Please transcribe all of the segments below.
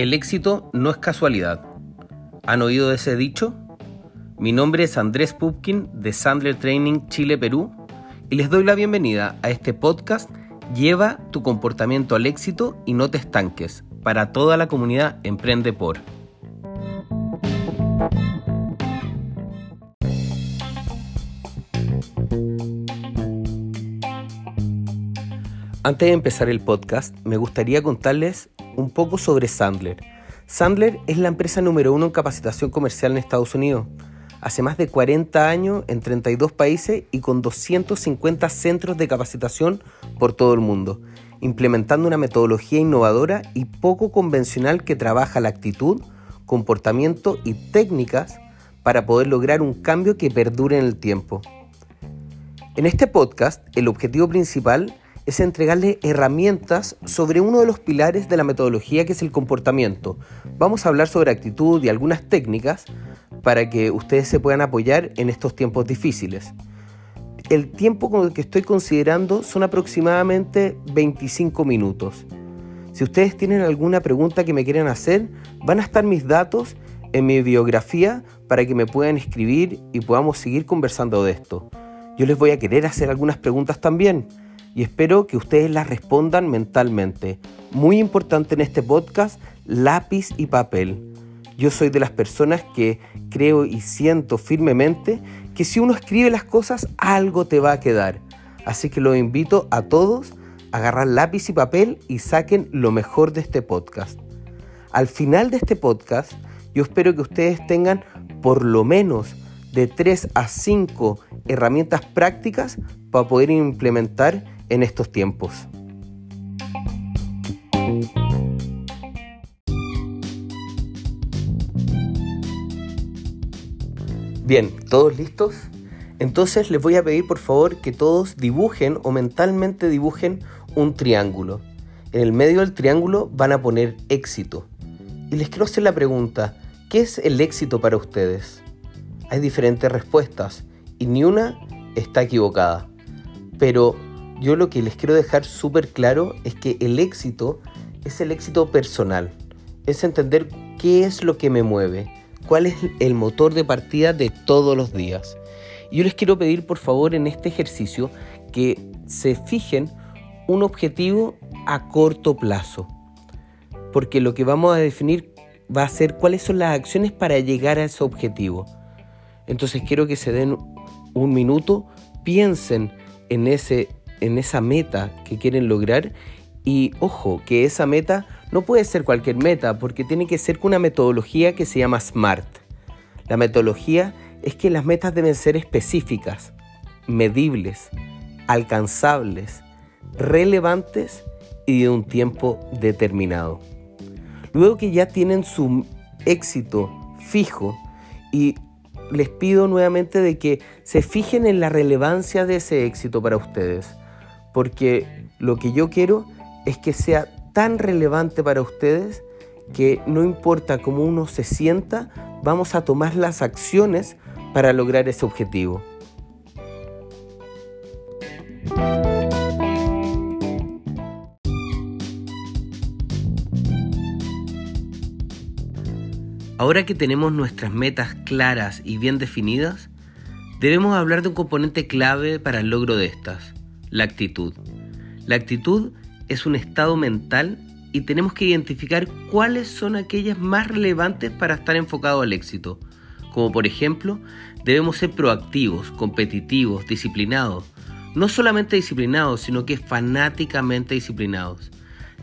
El éxito no es casualidad. ¿Han oído ese dicho? Mi nombre es Andrés Pupkin de Sandler Training Chile Perú y les doy la bienvenida a este podcast Lleva tu comportamiento al éxito y no te estanques para toda la comunidad Emprende por. Antes de empezar el podcast, me gustaría contarles un poco sobre Sandler. Sandler es la empresa número uno en capacitación comercial en Estados Unidos. Hace más de 40 años en 32 países y con 250 centros de capacitación por todo el mundo, implementando una metodología innovadora y poco convencional que trabaja la actitud, comportamiento y técnicas para poder lograr un cambio que perdure en el tiempo. En este podcast, el objetivo principal es entregarle herramientas sobre uno de los pilares de la metodología que es el comportamiento. Vamos a hablar sobre actitud y algunas técnicas para que ustedes se puedan apoyar en estos tiempos difíciles. El tiempo con el que estoy considerando son aproximadamente 25 minutos. Si ustedes tienen alguna pregunta que me quieran hacer, van a estar mis datos en mi biografía para que me puedan escribir y podamos seguir conversando de esto. Yo les voy a querer hacer algunas preguntas también y espero que ustedes las respondan mentalmente. Muy importante en este podcast, lápiz y papel. Yo soy de las personas que creo y siento firmemente que si uno escribe las cosas, algo te va a quedar. Así que los invito a todos a agarrar lápiz y papel y saquen lo mejor de este podcast. Al final de este podcast, yo espero que ustedes tengan por lo menos de 3 a 5 herramientas prácticas para poder implementar en estos tiempos. Bien, ¿todos listos? Entonces les voy a pedir por favor que todos dibujen o mentalmente dibujen un triángulo. En el medio del triángulo van a poner éxito. Y les quiero hacer la pregunta, ¿qué es el éxito para ustedes? Hay diferentes respuestas y ni una está equivocada. Pero yo lo que les quiero dejar súper claro es que el éxito es el éxito personal. Es entender qué es lo que me mueve, cuál es el motor de partida de todos los días. Y yo les quiero pedir por favor en este ejercicio que se fijen un objetivo a corto plazo. Porque lo que vamos a definir va a ser cuáles son las acciones para llegar a ese objetivo. Entonces quiero que se den un minuto, piensen en ese en esa meta que quieren lograr y ojo, que esa meta no puede ser cualquier meta porque tiene que ser con una metodología que se llama SMART. La metodología es que las metas deben ser específicas, medibles, alcanzables, relevantes y de un tiempo determinado. Luego que ya tienen su éxito fijo y les pido nuevamente de que se fijen en la relevancia de ese éxito para ustedes porque lo que yo quiero es que sea tan relevante para ustedes que no importa cómo uno se sienta, vamos a tomar las acciones para lograr ese objetivo. Ahora que tenemos nuestras metas claras y bien definidas, debemos hablar de un componente clave para el logro de estas, la actitud. La actitud es un estado mental y tenemos que identificar cuáles son aquellas más relevantes para estar enfocados al éxito. Como por ejemplo, debemos ser proactivos, competitivos, disciplinados. No solamente disciplinados, sino que fanáticamente disciplinados.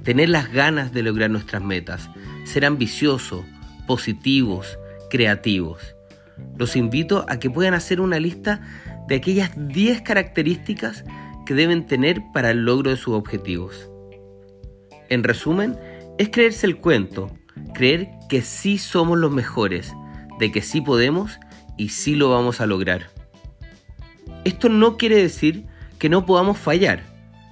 Tener las ganas de lograr nuestras metas. Ser ambiciosos, positivos, creativos. Los invito a que puedan hacer una lista de aquellas 10 características que deben tener para el logro de sus objetivos. En resumen, es creerse el cuento, creer que sí somos los mejores, de que sí podemos y sí lo vamos a lograr. Esto no quiere decir que no podamos fallar.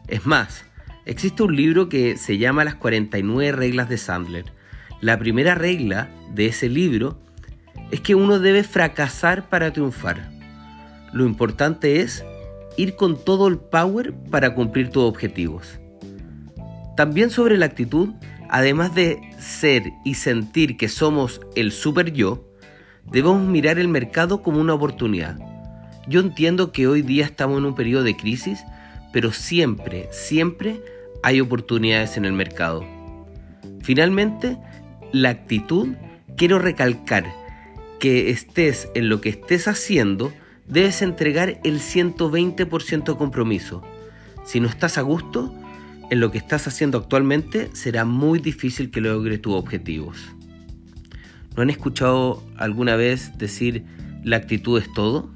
Es más, existe un libro que se llama Las 49 reglas de Sandler. La primera regla de ese libro es que uno debe fracasar para triunfar. Lo importante es ir con todo el power para cumplir tus objetivos. También sobre la actitud, además de ser y sentir que somos el super yo, debemos mirar el mercado como una oportunidad. Yo entiendo que hoy día estamos en un periodo de crisis, pero siempre, siempre hay oportunidades en el mercado. Finalmente, la actitud, quiero recalcar que estés en lo que estés haciendo, debes entregar el 120% compromiso. Si no estás a gusto en lo que estás haciendo actualmente, será muy difícil que logres tus objetivos. ¿No han escuchado alguna vez decir la actitud es todo?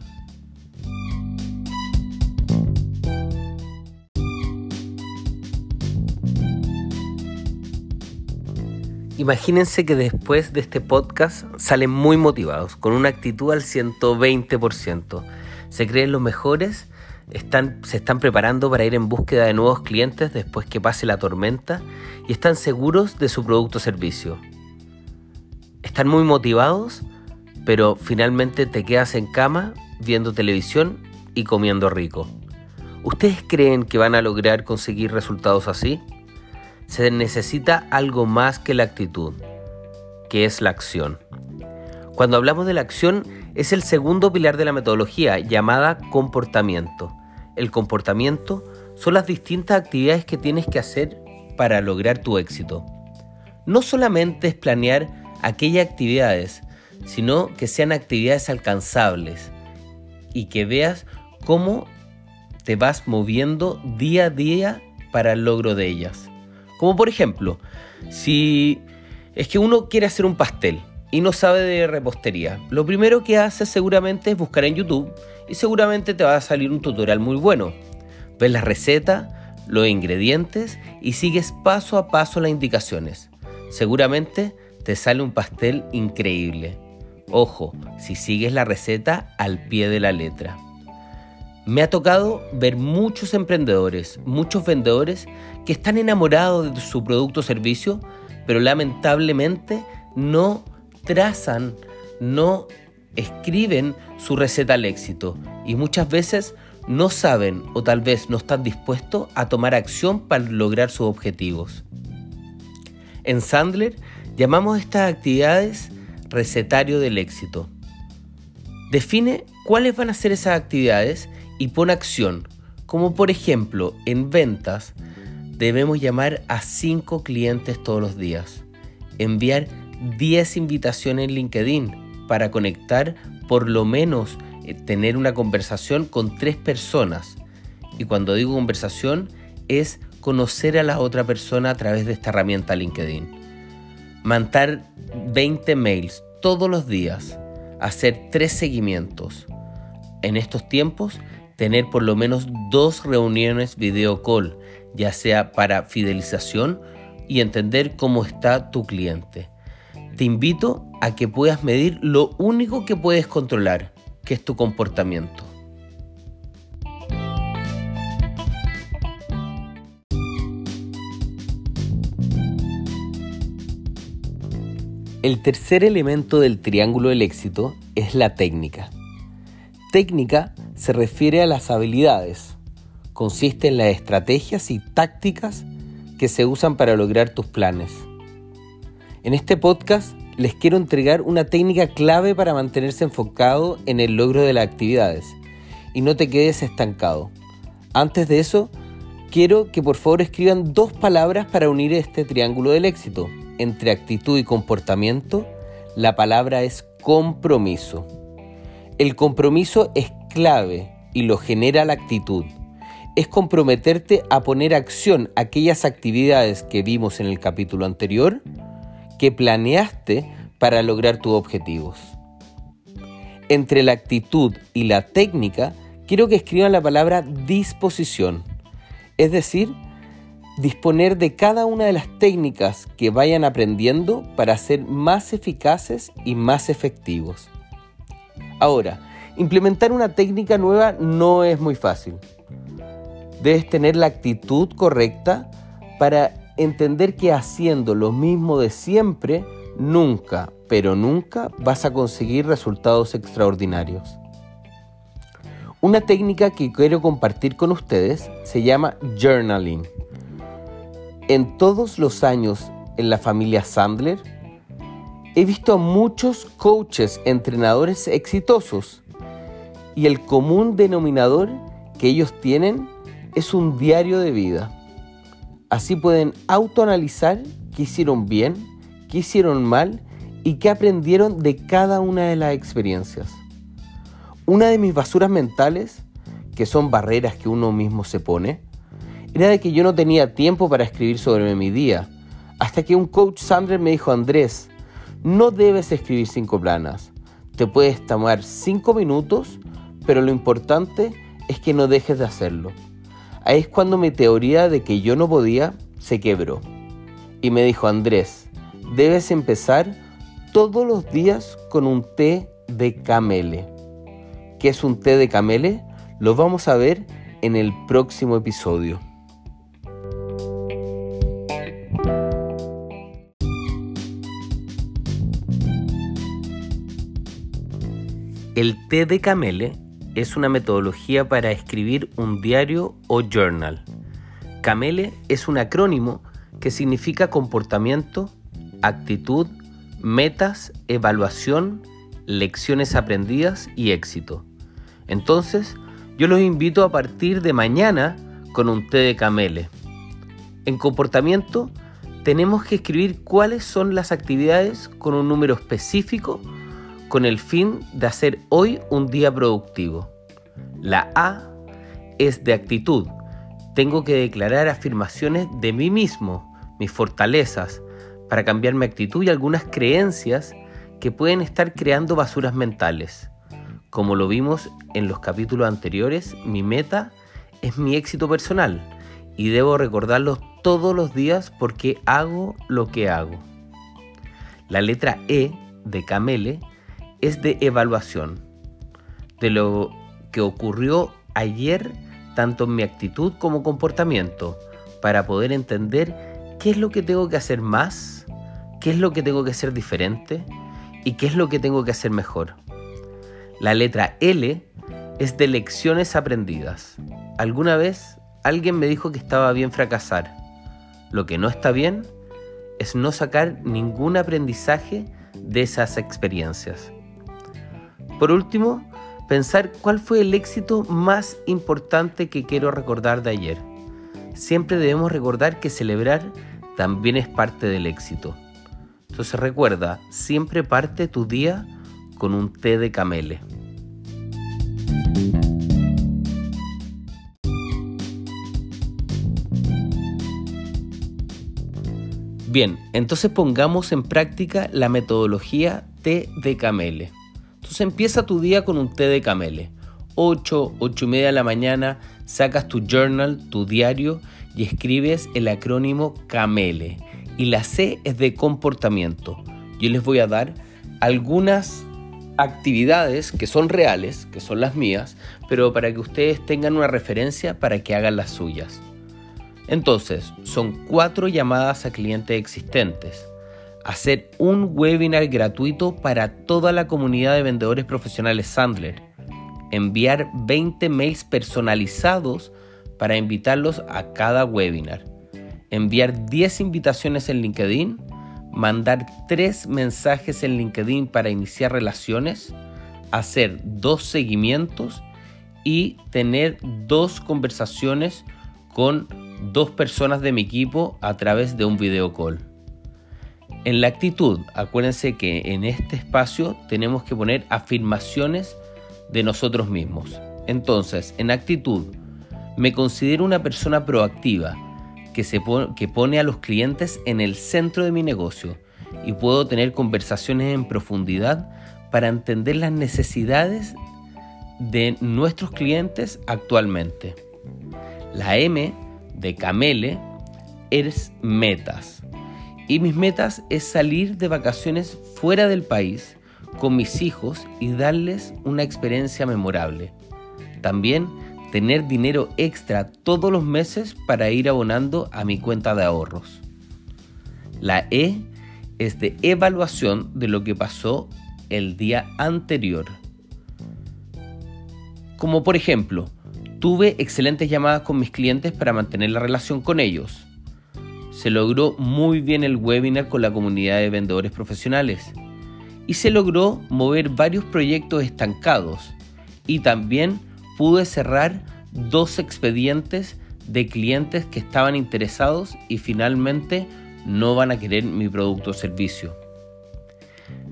Imagínense que después de este podcast salen muy motivados, con una actitud al 120%. Se creen los mejores, se están preparando para ir en búsqueda de nuevos clientes después que pase la tormenta y están seguros de su producto o servicio. Están muy motivados, pero finalmente te quedas en cama viendo televisión y comiendo rico. ¿Ustedes creen que van a lograr conseguir resultados así? Se necesita algo más que la actitud, que es la acción. Cuando hablamos de la acción, es el segundo pilar de la metodología, llamada comportamiento. El comportamiento son las distintas actividades que tienes que hacer para lograr tu éxito. No solamente es planear aquellas actividades, sino que sean actividades alcanzables y que veas cómo te vas moviendo día a día para el logro de ellas. Como por ejemplo, si es que uno quiere hacer un pastel y no sabe de repostería, lo primero que hace seguramente es buscar en YouTube y seguramente te va a salir un tutorial muy bueno. Ves la receta, los ingredientes y sigues paso a paso las indicaciones. Seguramente te sale un pastel increíble. Ojo, si sigues la receta al pie de la letra. Me ha tocado ver muchos emprendedores, muchos vendedores que están enamorados de su producto o servicio, pero lamentablemente no trazan, no escriben su receta al éxito y muchas veces no saben o tal vez no están dispuestos a tomar acción para lograr sus objetivos. En Sandler llamamos estas actividades recetario del éxito. Define cuáles van a ser esas actividades y pon acción, como por ejemplo en ventas debemos llamar a 5 clientes todos los días, enviar 10 invitaciones en LinkedIn para conectar por lo menos eh, tener una conversación con 3 personas. Y cuando digo conversación es conocer a la otra persona a través de esta herramienta LinkedIn. Mandar 20 mails todos los días, hacer 3 seguimientos. En estos tiempos tener por lo menos dos reuniones video call, ya sea para fidelización y entender cómo está tu cliente. Te invito a que puedas medir lo único que puedes controlar, que es tu comportamiento. El tercer elemento del triángulo del éxito es la técnica. Técnica se refiere a las habilidades. Consiste en las estrategias y tácticas que se usan para lograr tus planes. En este podcast les quiero entregar una técnica clave para mantenerse enfocado en el logro de las actividades y no te quedes estancado. Antes de eso, quiero que por favor escriban dos palabras para unir este triángulo del éxito. Entre actitud y comportamiento, la palabra es compromiso. El compromiso es clave y lo genera la actitud. Es comprometerte a poner acción aquellas actividades que vimos en el capítulo anterior que planeaste para lograr tus objetivos. Entre la actitud y la técnica, quiero que escriban la palabra disposición, es decir, disponer de cada una de las técnicas que vayan aprendiendo para ser más eficaces y más efectivos. Ahora, Implementar una técnica nueva no es muy fácil. Debes tener la actitud correcta para entender que haciendo lo mismo de siempre, nunca, pero nunca vas a conseguir resultados extraordinarios. Una técnica que quiero compartir con ustedes se llama journaling. En todos los años en la familia Sandler? He visto a muchos coaches, entrenadores exitosos y el común denominador que ellos tienen es un diario de vida. Así pueden autoanalizar qué hicieron bien, qué hicieron mal y qué aprendieron de cada una de las experiencias. Una de mis basuras mentales, que son barreras que uno mismo se pone, era de que yo no tenía tiempo para escribir sobre mi día, hasta que un coach Sandler me dijo, Andrés, no debes escribir cinco planas, te puedes tomar cinco minutos, pero lo importante es que no dejes de hacerlo. Ahí es cuando mi teoría de que yo no podía se quebró. Y me dijo, Andrés, debes empezar todos los días con un té de camele. ¿Qué es un té de camele? Lo vamos a ver en el próximo episodio. El té de camele es una metodología para escribir un diario o journal. Camele es un acrónimo que significa comportamiento, actitud, metas, evaluación, lecciones aprendidas y éxito. Entonces, yo los invito a partir de mañana con un té de camele. En comportamiento, tenemos que escribir cuáles son las actividades con un número específico con el fin de hacer hoy un día productivo. La A es de actitud. Tengo que declarar afirmaciones de mí mismo, mis fortalezas, para cambiar mi actitud y algunas creencias que pueden estar creando basuras mentales. Como lo vimos en los capítulos anteriores, mi meta es mi éxito personal y debo recordarlo todos los días porque hago lo que hago. La letra E de Camele es de evaluación de lo que ocurrió ayer, tanto en mi actitud como comportamiento, para poder entender qué es lo que tengo que hacer más, qué es lo que tengo que hacer diferente y qué es lo que tengo que hacer mejor. La letra L es de lecciones aprendidas. Alguna vez alguien me dijo que estaba bien fracasar. Lo que no está bien es no sacar ningún aprendizaje de esas experiencias. Por último, pensar cuál fue el éxito más importante que quiero recordar de ayer. Siempre debemos recordar que celebrar también es parte del éxito. Entonces recuerda, siempre parte tu día con un té de camele. Bien, entonces pongamos en práctica la metodología té de camele. Entonces empieza tu día con un té de camele. 8, 8 y media de la mañana, sacas tu journal, tu diario y escribes el acrónimo CAMELE. Y la C es de comportamiento. Yo les voy a dar algunas actividades que son reales, que son las mías, pero para que ustedes tengan una referencia para que hagan las suyas. Entonces, son cuatro llamadas a clientes existentes hacer un webinar gratuito para toda la comunidad de vendedores profesionales Sandler, enviar 20 mails personalizados para invitarlos a cada webinar, enviar 10 invitaciones en LinkedIn, mandar 3 mensajes en LinkedIn para iniciar relaciones, hacer dos seguimientos. Y tener dos conversaciones con dos personas de mi equipo a través de un video call. En la actitud, acuérdense que en este espacio tenemos que poner afirmaciones de nosotros mismos. Entonces, en actitud, me considero una persona proactiva que, se que pone a los clientes en el centro de mi negocio y puedo tener conversaciones en profundidad para entender las necesidades de nuestros clientes actualmente. La M de Camele es metas y mis metas es salir de vacaciones fuera del país con mis hijos y darles una experiencia memorable. También tener dinero extra todos los meses para ir abonando a mi cuenta de ahorros. La E es de evaluación de lo que pasó el día anterior. Como por ejemplo, tuve excelentes llamadas con mis clientes para mantener la relación con ellos Se logró muy bien el webinar con la comunidad de vendedores profesionales y se logró mover varios proyectos estancados y también pude cerrar dos expedientes de clientes que estaban interesados y finalmente no van a querer mi producto o servicio.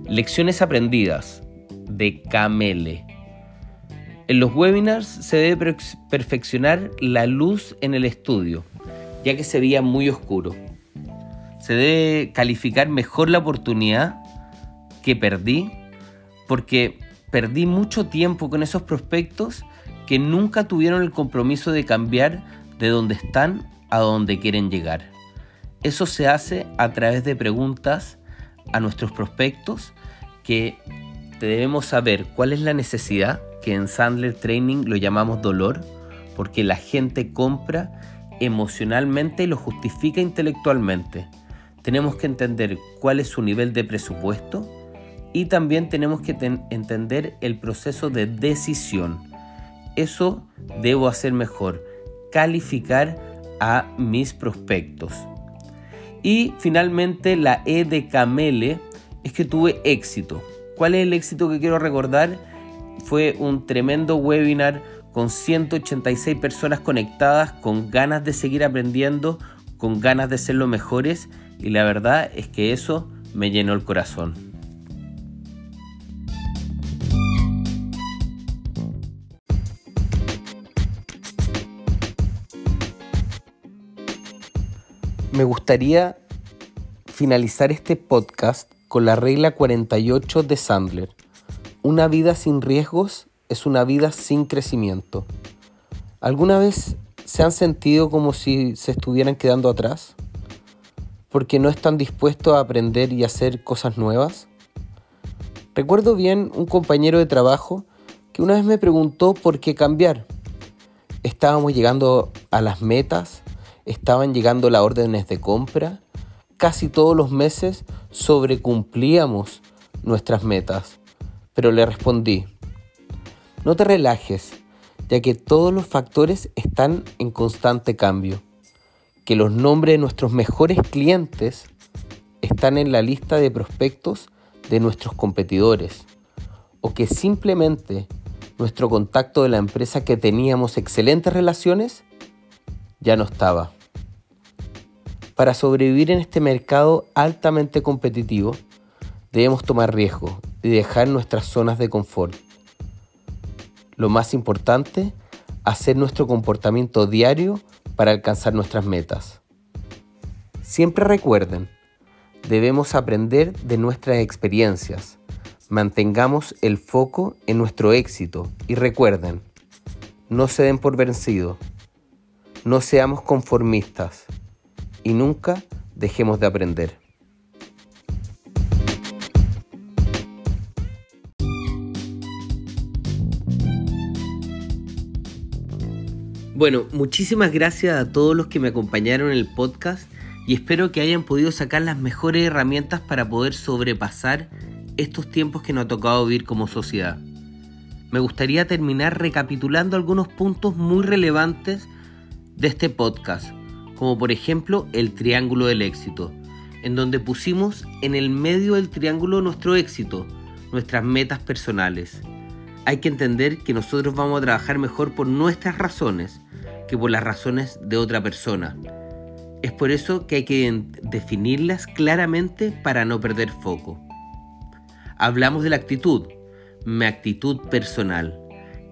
Lecciones aprendidas de Camele. En los webinars se debe perfeccionar la luz en el estudio, ya que se veía muy oscuro. Se debe calificar mejor la oportunidad que perdí, porque perdí mucho tiempo con esos prospectos que nunca tuvieron el compromiso de cambiar de donde están a donde quieren llegar. Eso se hace a través de preguntas a nuestros prospectos que debemos saber cuál es la necesidad, que en Sandler Training lo llamamos dolor, porque la gente compra emocionalmente y lo justifica intelectualmente. Tenemos que entender cuál es su nivel de presupuesto, y también tenemos que entender el proceso de decisión. Eso debo hacer mejor, calificar a mis prospectos. Y finalmente la E de Camele es que tuve éxito. ¿Cuál es el éxito que quiero recordar? Fue un tremendo webinar con 186 personas conectadas, con ganas de seguir aprendiendo, con ganas de ser los mejores y la verdad es que eso me llenó el corazón. Me gustaría finalizar este podcast con la regla 48 de Sandler. Una vida sin riesgos es una vida sin crecimiento. ¿Alguna vez se han sentido como si se estuvieran quedando atrás? ¿Porque no están dispuestos a aprender y hacer cosas nuevas? Recuerdo bien un compañero de trabajo que una vez me preguntó por qué cambiar. Estábamos llegando a las metas estaban llegando las órdenes de compra, casi todos los meses sobrecumplíamos nuestras metas, pero le respondí, no te relajes, ya que todos los factores están en constante cambio, que los nombres de nuestros mejores clientes están en la lista de prospectos de nuestros competidores, o que simplemente nuestro contacto de la empresa que teníamos excelentes relaciones ya no estaba. Para sobrevivir en este mercado altamente competitivo, debemos tomar riesgos y dejar nuestras zonas de confort. Lo más importante, hacer nuestro comportamiento diario para alcanzar nuestras metas. Siempre recuerden, debemos aprender de nuestras experiencias. Mantengamos el foco en nuestro éxito y recuerden, no se den por vencidos. No seamos conformistas y nunca dejemos de aprender. Bueno, muchísimas gracias a todos los que me acompañaron en el podcast y espero que hayan podido sacar las mejores herramientas para poder sobrepasar estos tiempos que nos ha tocado vivir como sociedad. Me gustaría terminar recapitulando algunos puntos muy relevantes de este podcast como por ejemplo el triángulo del éxito, en donde pusimos en el medio del triángulo nuestro éxito, nuestras metas personales. Hay que entender que nosotros vamos a trabajar mejor por nuestras razones que por las razones de otra persona. Es por eso que hay que definirlas claramente para no perder foco. Hablamos de la actitud, mi actitud personal,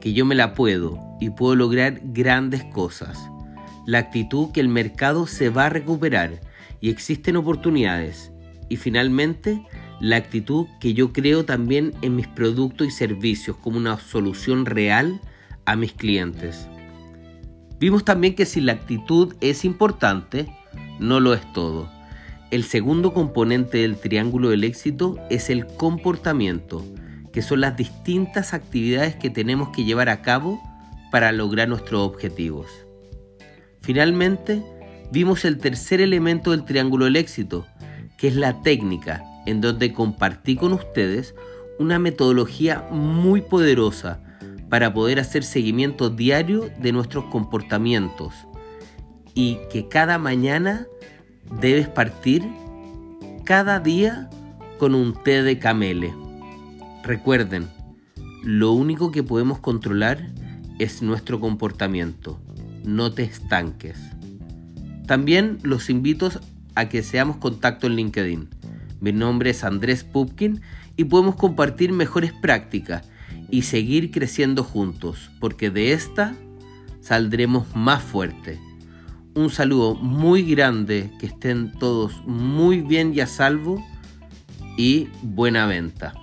que yo me la puedo y puedo lograr grandes cosas la actitud que el mercado se va a recuperar y existen oportunidades. Y finalmente, la actitud que yo creo también en mis productos y servicios como una solución real a mis clientes. Vimos también que si la actitud es importante, no lo es todo. El segundo componente del triángulo del éxito es el comportamiento, que son las distintas actividades que tenemos que llevar a cabo para lograr nuestros objetivos. Finalmente, vimos el tercer elemento del triángulo del éxito, que es la técnica, en donde compartí con ustedes una metodología muy poderosa para poder hacer seguimiento diario de nuestros comportamientos y que cada mañana debes partir cada día con un té de camele. Recuerden, lo único que podemos controlar es nuestro comportamiento. No te estanques. También los invito a que seamos contacto en LinkedIn. Mi nombre es Andrés Pupkin y podemos compartir mejores prácticas y seguir creciendo juntos, porque de esta saldremos más fuerte. Un saludo muy grande, que estén todos muy bien y a salvo y buena venta.